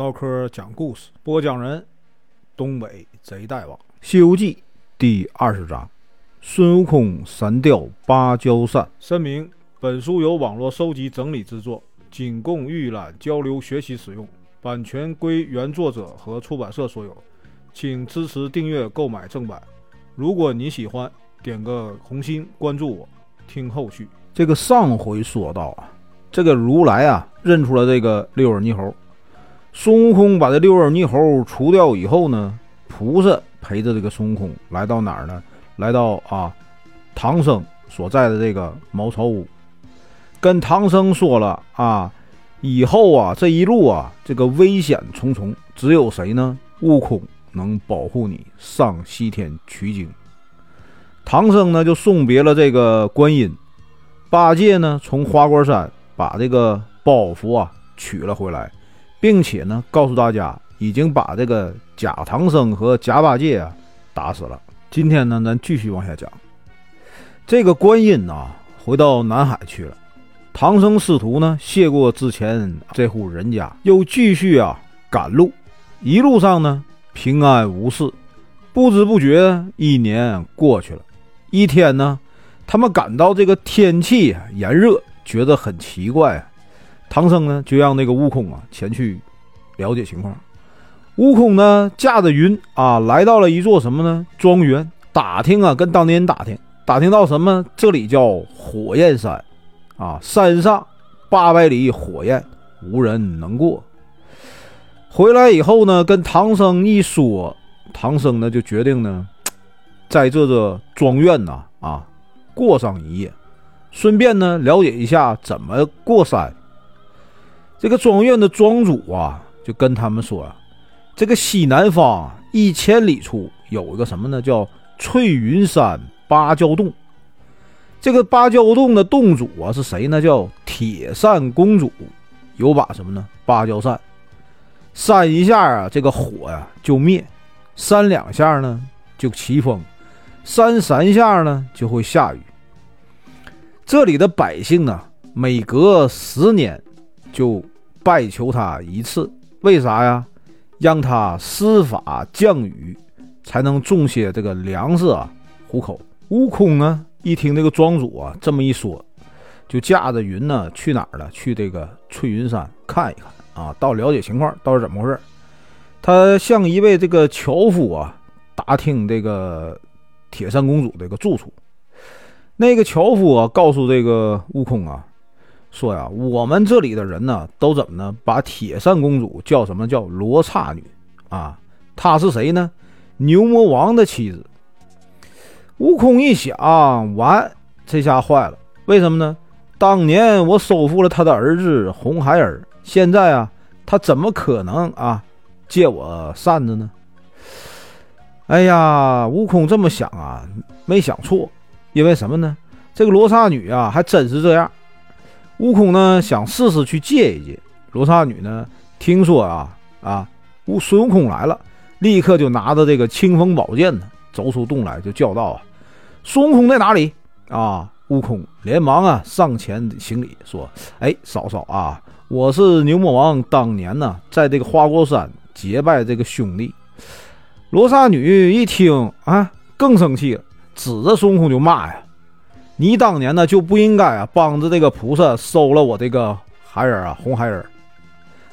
唠嗑讲故事，播讲人：东北贼大王，《西游记》第二十章：孙悟空三调芭蕉扇。声明：本书由网络收集整理制作，仅供预览、交流、学习使用，版权归原作者和出版社所有，请支持订阅、购买正版。如果你喜欢，点个红心，关注我，听后续。这个上回说到啊，这个如来啊认出了这个六耳猕猴。孙悟空把这六耳猕猴除掉以后呢，菩萨陪着这个孙悟空来到哪儿呢？来到啊，唐僧所在的这个茅草屋，跟唐僧说了啊，以后啊这一路啊这个危险重重，只有谁呢？悟空能保护你上西天取经。唐僧呢就送别了这个观音，八戒呢从花果山把这个包袱啊取了回来。并且呢，告诉大家已经把这个假唐僧和假八戒啊打死了。今天呢，咱继续往下讲。这个观音呐，回到南海去了。唐僧师徒呢，谢过之前这户人家，又继续啊赶路。一路上呢，平安无事。不知不觉，一年过去了。一天呢，他们感到这个天气炎热，觉得很奇怪。唐僧呢，就让那个悟空啊前去了解情况。悟空呢，驾着云啊，来到了一座什么呢？庄园。打听啊，跟当地人打听，打听到什么？这里叫火焰山啊，山上八百里火焰，无人能过。回来以后呢，跟唐僧一说，唐僧呢就决定呢，在这个庄院呐啊过上一夜，顺便呢了解一下怎么过山。这个庄院的庄主啊，就跟他们说：“这个西南方一千里处有一个什么呢？叫翠云山芭蕉洞。这个芭蕉洞的洞主啊是谁呢？叫铁扇公主，有把什么呢？芭蕉扇，扇一下啊，这个火呀就灭；扇两下呢就起风；扇三下呢就会下雨。这里的百姓呢，每隔十年。”就拜求他一次，为啥呀？让他施法降雨，才能种些这个粮食啊，糊口。悟空呢，一听这个庄主啊这么一说，就驾着云呢去哪儿了？去这个翠云山看一看啊，到了解情况，到底怎么回事？他向一位这个樵夫啊打听这个铁扇公主这个住处。那个樵夫啊告诉这个悟空啊。说呀，我们这里的人呢，都怎么呢？把铁扇公主叫什么叫罗刹女啊？她是谁呢？牛魔王的妻子。悟空一想，完，这下坏了。为什么呢？当年我收复了他的儿子红孩儿，现在啊，他怎么可能啊借我扇子呢？哎呀，悟空这么想啊，没想错，因为什么呢？这个罗刹女啊，还真是这样。悟空呢想试试去借一借，罗刹女呢听说啊啊，悟孙悟空来了，立刻就拿着这个清风宝剑呢走出洞来，就叫道啊：“孙悟空在哪里？”啊，悟空连忙啊上前行礼说：“哎，嫂嫂啊，我是牛魔王当年呢在这个花果山结拜这个兄弟。”罗刹女一听啊更生气了，指着孙悟空就骂呀。你当年呢就不应该啊帮着这个菩萨收了我这个孩儿啊红孩儿，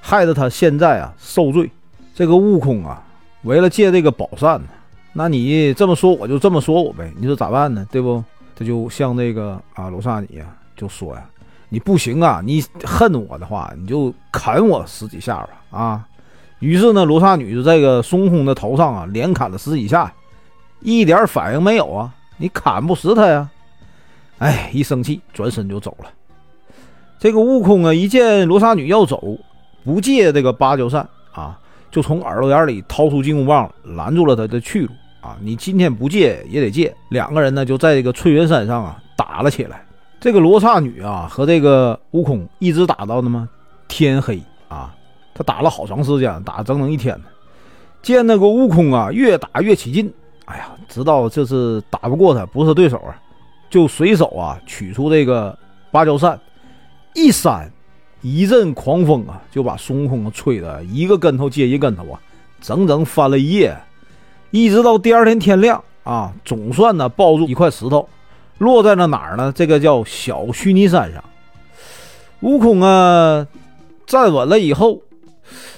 害得他现在啊受罪。这个悟空啊为了借这个宝扇呢，那你这么说我就这么说我呗，你说咋办呢？对不？他就向那个啊罗刹女啊就说呀，你不行啊，你恨我的话你就砍我十几下吧啊。于是呢罗刹女就这个孙悟空的头上啊连砍了十几下，一点反应没有啊，你砍不死他呀。哎，一生气，转身就走了。这个悟空啊，一见罗刹女要走，不借这个芭蕉扇啊，就从耳朵眼里掏出金箍棒，拦住了他的去路啊！你今天不借也得借。两个人呢，就在这个翠云山上啊打了起来。这个罗刹女啊和这个悟空一直打到那么？天黑啊，他打了好长时间，打整整一天呢。见那个悟空啊，越打越起劲，哎呀，知道这是打不过他，不是对手啊。就随手啊取出这个芭蕉扇，一扇，一阵狂风啊，就把孙悟空吹得一个跟头接一个跟头啊，整整翻了一夜，一直到第二天天亮啊，总算呢抱住一块石头，落在了哪儿呢？这个叫小须弥山上。悟空啊，站稳了以后，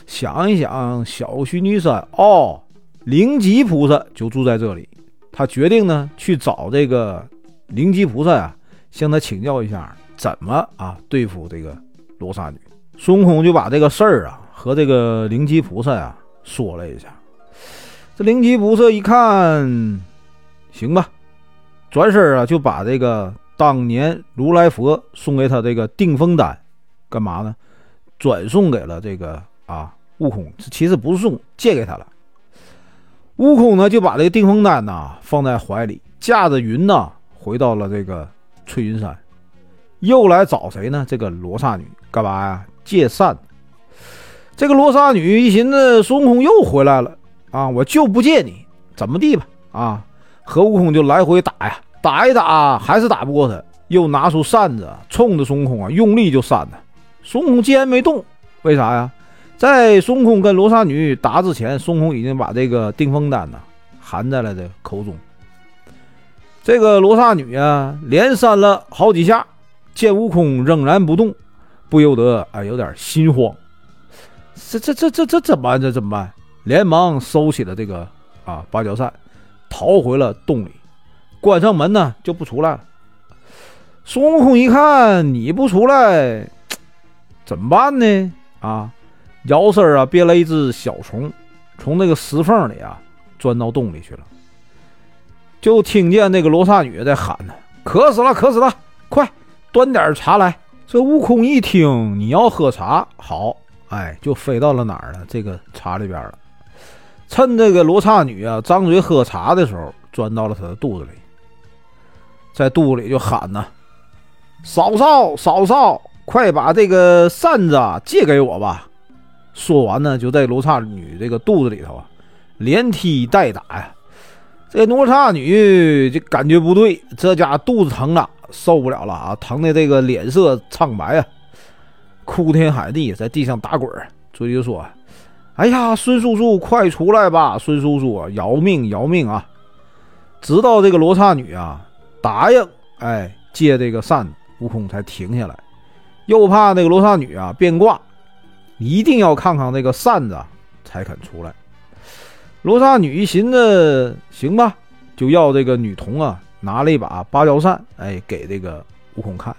想一想，小须弥山哦，灵吉菩萨就住在这里。他决定呢去找这个灵吉菩萨啊，向他请教一下怎么啊对付这个。罗刹女，孙悟空就把这个事儿啊和这个灵吉菩萨呀说了一下。这灵吉菩萨一看，行吧，转身啊就把这个当年如来佛送给他这个定风丹，干嘛呢？转送给了这个啊悟空。其实不是送，借给他了。悟空呢就把这个定风丹呐放在怀里，驾着云呐回到了这个翠云山。又来找谁呢？这个罗刹女干嘛呀？借扇。这个罗刹女一寻思，孙悟空又回来了啊，我就不借你，怎么地吧？啊，和悟空就来回打呀，打一打还是打不过他，又拿出扇子冲着孙悟空啊，用力就扇他。孙悟空竟然没动，为啥呀？在孙悟空跟罗刹女打之前，孙悟空已经把这个定风丹呢含在了这口中。这个罗刹女啊，连扇了好几下。见悟空仍然不动，不由得啊有点心慌。这这这这这怎么办？这怎么办？连忙收起了这个啊芭蕉扇，逃回了洞里，关上门呢就不出来了。孙悟空一看你不出来，怎么办呢？啊，摇身啊变了一只小虫，从那个石缝里啊钻到洞里去了。就听见那个罗刹女在喊呢：“渴死了，渴死了，快！”端点茶来。这悟空一听你要喝茶，好，哎，就飞到了哪儿了？这个茶里边了。趁这个罗刹女啊张嘴喝茶的时候，钻到了他的肚子里，在肚子里就喊呐：“嫂嫂，嫂嫂，快把这个扇子借给我吧！”说完呢，就在罗刹女这个肚子里头啊，连踢带打呀。这罗刹女就感觉不对，这家肚子疼了。受不了了啊！疼的这个脸色苍白啊，哭天喊地，在地上打滚儿，嘴里说：“哎呀，孙叔叔，快出来吧！孙叔叔，饶命，饶命啊！”直到这个罗刹女啊答应，哎，借这个扇子，悟空才停下来。又怕那个罗刹女啊变卦，一定要看看那个扇子才肯出来。罗刹女一寻思，行吧，就要这个女童啊。拿了一把芭蕉扇，哎，给这个悟空看。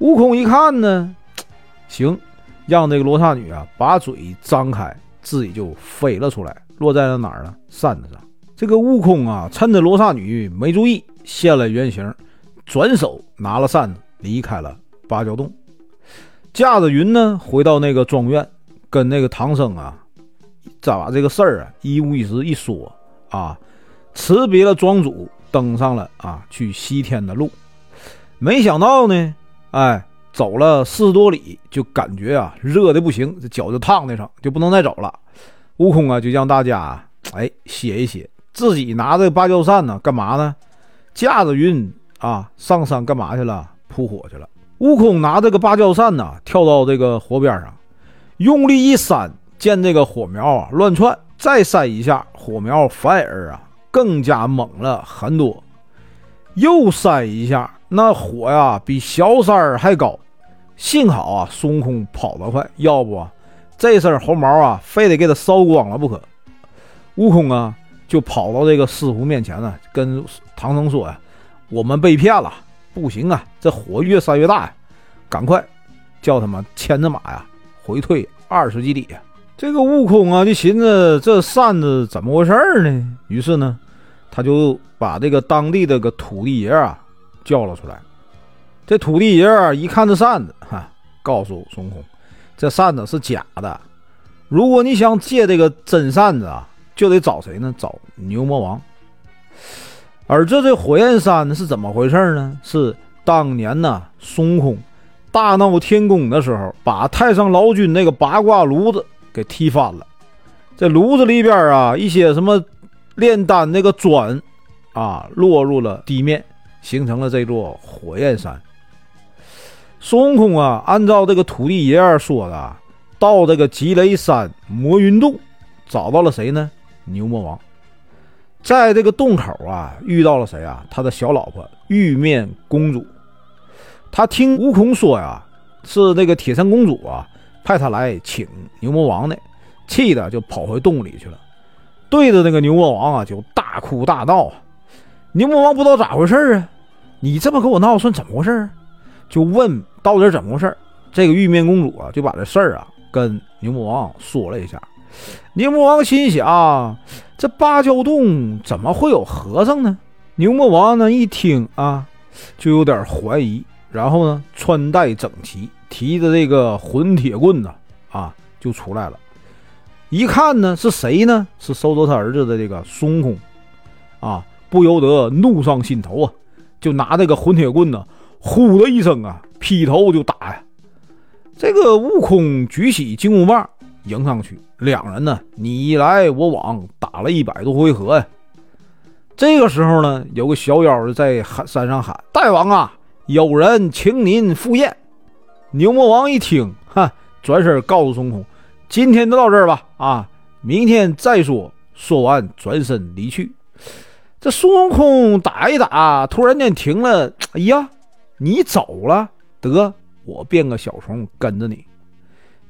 悟空一看呢，行，让这个罗刹女啊把嘴张开，自己就飞了出来，落在了哪儿呢？扇子上。这个悟空啊，趁着罗刹女没注意，现了原形，转手拿了扇子离开了芭蕉洞，驾着云呢，回到那个庄院，跟那个唐僧啊，再把这个事儿啊一五一十一说啊，辞别了庄主。登上了啊，去西天的路，没想到呢，哎，走了四十多里，就感觉啊，热的不行，这脚就烫的上，就不能再走了。悟空啊，就让大家哎歇一歇，自己拿着芭蕉扇呢，干嘛呢？驾着云啊，上山干嘛去了？扑火去了。悟空拿这个芭蕉扇呢，跳到这个火边上，用力一扇，见这个火苗啊乱窜，再扇一下，火苗反而啊。更加猛了很多，又扇一下，那火呀比小三儿还高。幸好啊，孙悟空跑得快，要不这身猴毛啊，非得给他烧光了不可。悟空啊，就跑到这个师傅面前呢，跟唐僧说呀：“我们被骗了，不行啊，这火越扇越大呀，赶快叫他们牵着马呀，回退二十几里。”这个悟空啊，就寻思这扇子怎么回事呢？于是呢，他就把这个当地的个土地爷啊叫了出来。这土地爷一看这扇子，哈，告诉孙悟空，这扇子是假的。如果你想借这个真扇子啊，就得找谁呢？找牛魔王。而这这火焰山呢是怎么回事呢？是当年呢，孙悟空大闹天宫的时候，把太上老君那个八卦炉子。给踢翻了，这炉子里边啊，一些什么炼丹那个砖啊，落入了地面，形成了这座火焰山。孙悟空啊，按照这个土地爷说的，到这个积雷山魔云洞，找到了谁呢？牛魔王。在这个洞口啊，遇到了谁啊？他的小老婆玉面公主。他听悟空说呀，是那个铁扇公主啊，派他来请牛魔王的，气的就跑回洞里去了，对着那个牛魔王啊，就大哭大闹。牛魔王不知道咋回事啊，你这么跟我闹，算怎么回事？就问到底怎么回事？这个玉面公主啊，就把这事儿啊跟牛魔王说了一下。牛魔王心想，这芭蕉洞怎么会有和尚呢？牛魔王呢一听啊，就有点怀疑。然后呢，穿戴整齐，提着这个混铁棍呢，啊，就出来了。一看呢，是谁呢？是收走他儿子的这个孙悟空，啊，不由得怒上心头啊，就拿这个混铁棍呢，呼的一声啊，劈头就打呀。这个悟空举起金箍棒迎上去，两人呢你来我往，打了一百多回合呀。这个时候呢，有个小妖在喊山上喊：“大王啊！”有人请您赴宴。牛魔王一听，哈，转身告诉孙悟空：“今天就到这儿吧，啊，明天再说。”说完，转身离去。这孙悟空打一打，突然间停了。哎呀，你走了？得，我变个小虫跟着你。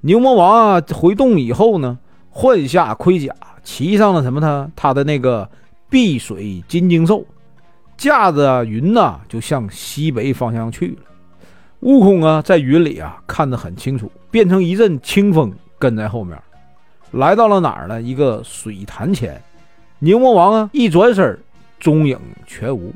牛魔王啊，回洞以后呢，换下盔甲，骑上了什么？他他的那个碧水金睛兽。驾着云呐，就向西北方向去了。悟空啊，在云里啊看得很清楚，变成一阵清风跟在后面，来到了哪儿呢？一个水潭前。牛魔王啊，一转身，踪影全无。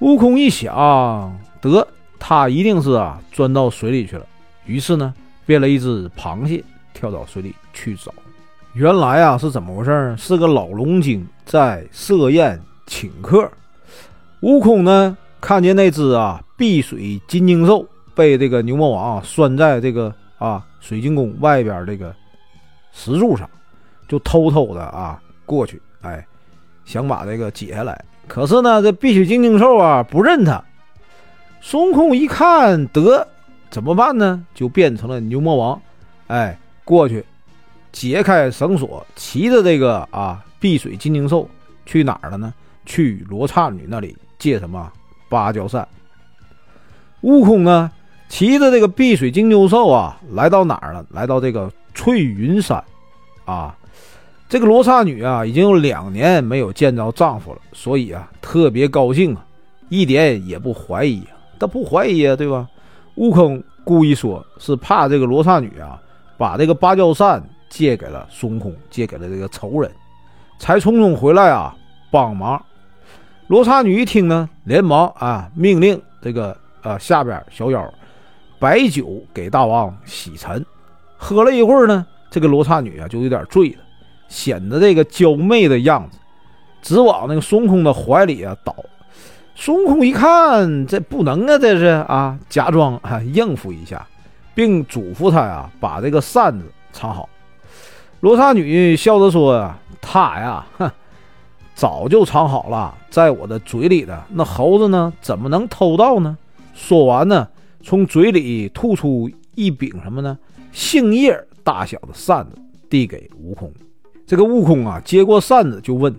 悟空一想，得，他一定是啊钻到水里去了。于是呢，变了一只螃蟹，跳到水里去找。原来啊，是怎么回事？是个老龙精在设宴请客。悟空呢，看见那只啊碧水金睛兽被这个牛魔王啊拴在这个啊水晶宫外边这个石柱上，就偷偷的啊过去，哎，想把这个解下来。可是呢，这碧水金睛兽啊不认他。孙悟空一看，得怎么办呢？就变成了牛魔王，哎，过去解开绳索，骑着这个啊碧水金睛兽去哪儿了呢？去罗刹女那里。借什么芭蕉扇？悟空呢，骑着这个碧水金牛兽啊，来到哪儿了？来到这个翠云山啊。这个罗刹女啊，已经有两年没有见着丈夫了，所以啊，特别高兴啊，一点也不怀疑啊。他不怀疑啊，对吧？悟空故意说是怕这个罗刹女啊，把这个芭蕉扇借给了孙悟空，借给了这个仇人，才匆匆回来啊，帮忙。罗刹女一听呢，连忙啊命令这个呃下边小妖摆酒给大王洗尘。喝了一会儿呢，这个罗刹女啊就有点醉了，显得这个娇媚的样子，直往那个孙悟空的怀里啊倒。孙悟空一看，这不能啊，这是啊，假装啊应付一下，并嘱咐他呀把这个扇子藏好。罗刹女笑着说：“，他呀，哼。”早就藏好了，在我的嘴里的那猴子呢？怎么能偷到呢？说完呢，从嘴里吐出一柄什么呢？杏叶大小的扇子，递给悟空。这个悟空啊，接过扇子就问：“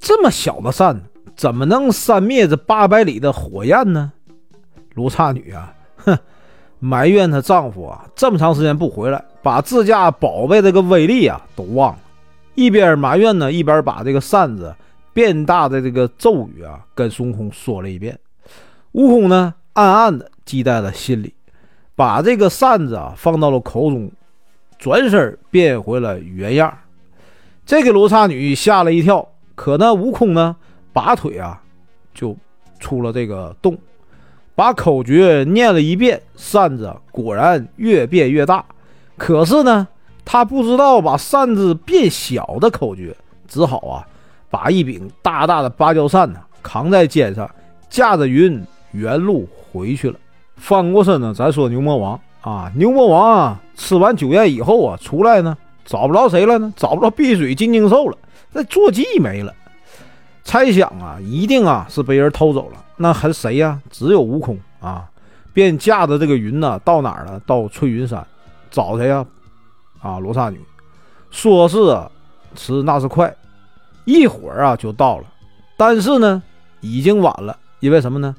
这么小的扇子，怎么能扇灭这八百里的火焰呢？”罗刹女啊，哼，埋怨她丈夫啊，这么长时间不回来，把自家宝贝这个威力啊都忘了。一边埋怨呢，一边把这个扇子变大的这个咒语啊，跟孙悟空说了一遍。悟空呢，暗暗的记在了心里，把这个扇子啊放到了口中，转身变回了原样。这个罗刹女吓了一跳，可那悟空呢，拔腿啊就出了这个洞，把口诀念了一遍，扇子果然越变越大。可是呢。他不知道把扇子变小的口诀，只好啊，把一柄大大的芭蕉扇呢扛在肩上，驾着云原路回去了。翻过身呢，咱说牛魔王啊，牛魔王啊，吃完酒宴以后啊，出来呢，找不着谁了呢？找不着碧水金睛兽了，那坐骑没了。猜想啊，一定啊是被人偷走了。那还谁呀？只有悟空啊，便驾着这个云呢，到哪儿了？到翠云山找谁呀？啊罗刹女。说是啊迟那是快，一会儿啊就到了。但是呢，已经晚了，因为什么呢？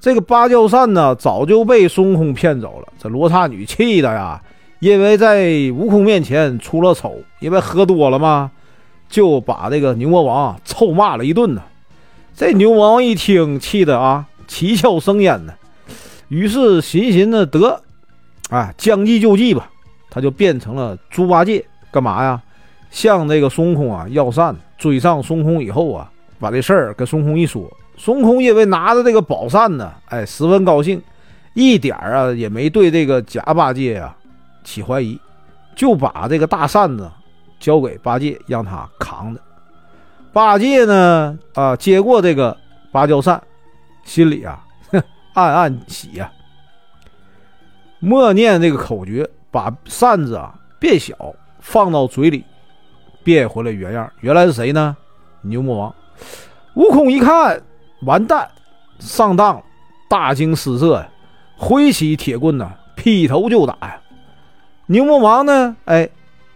这个芭蕉扇呢，早就被孙悟空骗走了。这罗刹女气的呀，因为在悟空面前出了丑，因为喝多了嘛，就把这个牛魔王臭骂了一顿呢。这牛魔王一听，气的啊，七窍生烟呢。于是寻寻的得，啊，将计就计吧，他就变成了猪八戒，干嘛呀？向这个孙悟空啊要扇，追上孙悟空以后啊，把这事儿跟孙悟空一说。孙悟空因为拿着这个宝扇呢，哎，十分高兴，一点儿啊也没对这个假八戒啊起怀疑，就把这个大扇子交给八戒，让他扛着。八戒呢啊接过这个芭蕉扇，心里啊暗暗喜呀，默念这个口诀，把扇子啊变小，放到嘴里，变回了原样。原来是谁呢？牛魔王。悟空一看。完蛋，上当了，大惊失色呀！挥起铁棍呢，劈头就打呀。牛魔王呢，哎，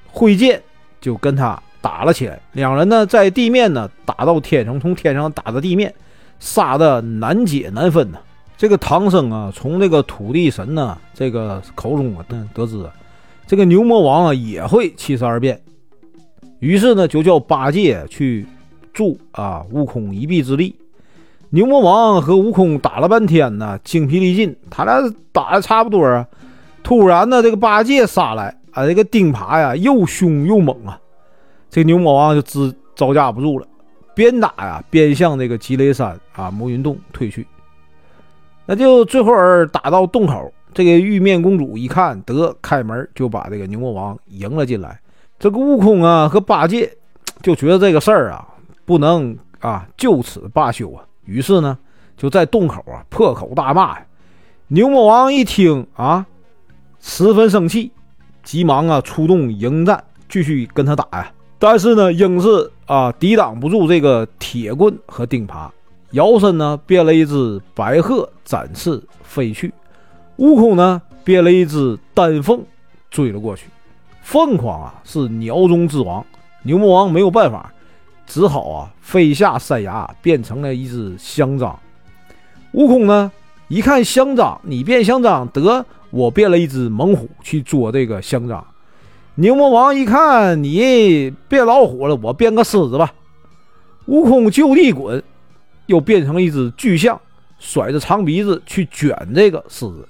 挥剑就跟他打了起来。两人呢，在地面呢打到天上，从天上打到地面，杀的难解难分呢。这个唐僧啊，从这个土地神呢这个口中啊得知，这个牛魔王啊也会七十二变，于是呢就叫八戒去助啊悟空一臂之力。牛魔王和悟空打了半天呢，精疲力尽，他俩打的差不多啊。突然呢，这个八戒杀来，啊，这个钉耙呀又凶又猛啊，这牛魔王就支招架不住了，边打呀边向这个积雷山啊魔云洞退去。那就最后打到洞口，这个玉面公主一看得开门，就把这个牛魔王迎了进来。这个悟空啊和八戒就觉得这个事儿啊不能啊就此罢休啊。于是呢，就在洞口啊破口大骂呀。牛魔王一听啊，十分生气，急忙啊出动迎战，继续跟他打呀。但是呢，硬是啊抵挡不住这个铁棍和钉耙，摇身呢变了一只白鹤展翅飞去。悟空呢变了一只丹凤追了过去。凤凰啊是鸟中之王，牛魔王没有办法。只好啊，飞下山崖，变成了一只香樟。悟空呢，一看香樟，你变香樟，得我变了一只猛虎去捉这个香樟。牛魔王一看你变老虎了，我变个狮子吧。悟空就地滚，又变成了一只巨象，甩着长鼻子去卷这个狮子。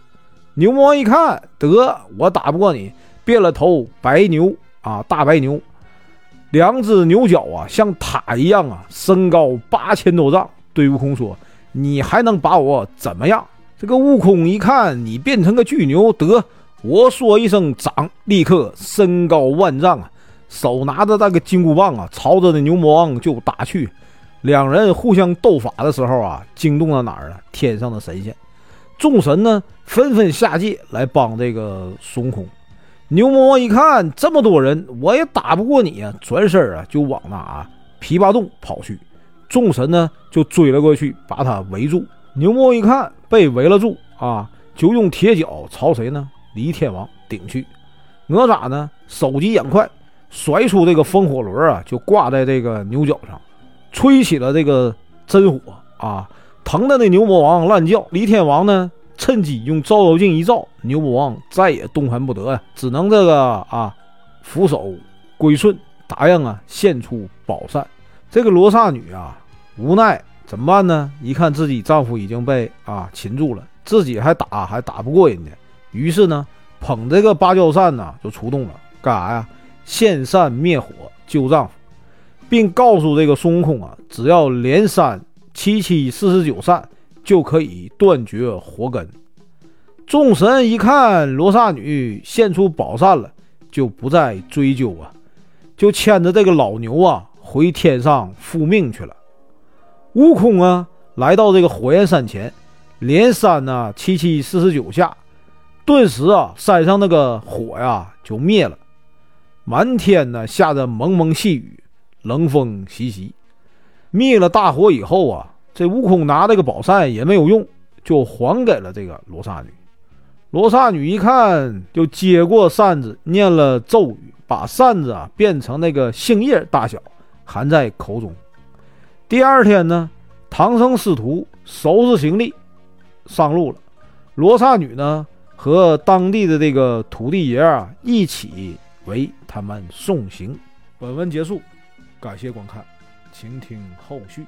牛魔王一看，得我打不过你，变了头白牛啊，大白牛。两只牛角啊，像塔一样啊，身高八千多丈。对悟空说：“你还能把我怎么样？”这个悟空一看你变成个巨牛，得我说一声长，立刻身高万丈啊，手拿着那个金箍棒啊，朝着那牛魔王就打去。两人互相斗法的时候啊，惊动了哪儿了？天上的神仙，众神呢纷纷下界来帮这个孙悟空。牛魔王一看这么多人，我也打不过你呀，转身啊就往那啊琵琶洞跑去。众神呢就追了过去，把他围住。牛魔王一看被围了住啊，就用铁脚朝谁呢？李天王顶去。哪吒呢手疾眼快，甩出这个风火轮啊，就挂在这个牛角上，吹起了这个真火啊，疼的那牛魔王乱叫。李天王呢？趁机用照妖镜一照，牛魔王再也动弹不得呀，只能这个啊，俯首归顺，答应啊献出宝扇。这个罗刹女啊，无奈怎么办呢？一看自己丈夫已经被啊擒住了，自己还打还打不过人家，于是呢，捧这个芭蕉扇呢就出动了，干啥呀？献扇灭火救丈夫，并告诉这个孙悟空啊，只要连扇七七四十九扇。就可以断绝火根。众神一看罗刹女现出宝扇了，就不再追究啊，就牵着这个老牛啊回天上复命去了。悟空啊来到这个火焰山前，连扇呢七七四十九下，顿时啊山上那个火呀就灭了，满天呢下着蒙蒙细雨，冷风习习。灭了大火以后啊。这悟空拿这个宝扇也没有用，就还给了这个罗刹女。罗刹女一看，就接过扇子，念了咒语，把扇子啊变成那个杏叶大小，含在口中。第二天呢，唐僧师徒收拾行李上路了。罗刹女呢和当地的这个土地爷啊一起为他们送行。本文结束，感谢观看，请听后续。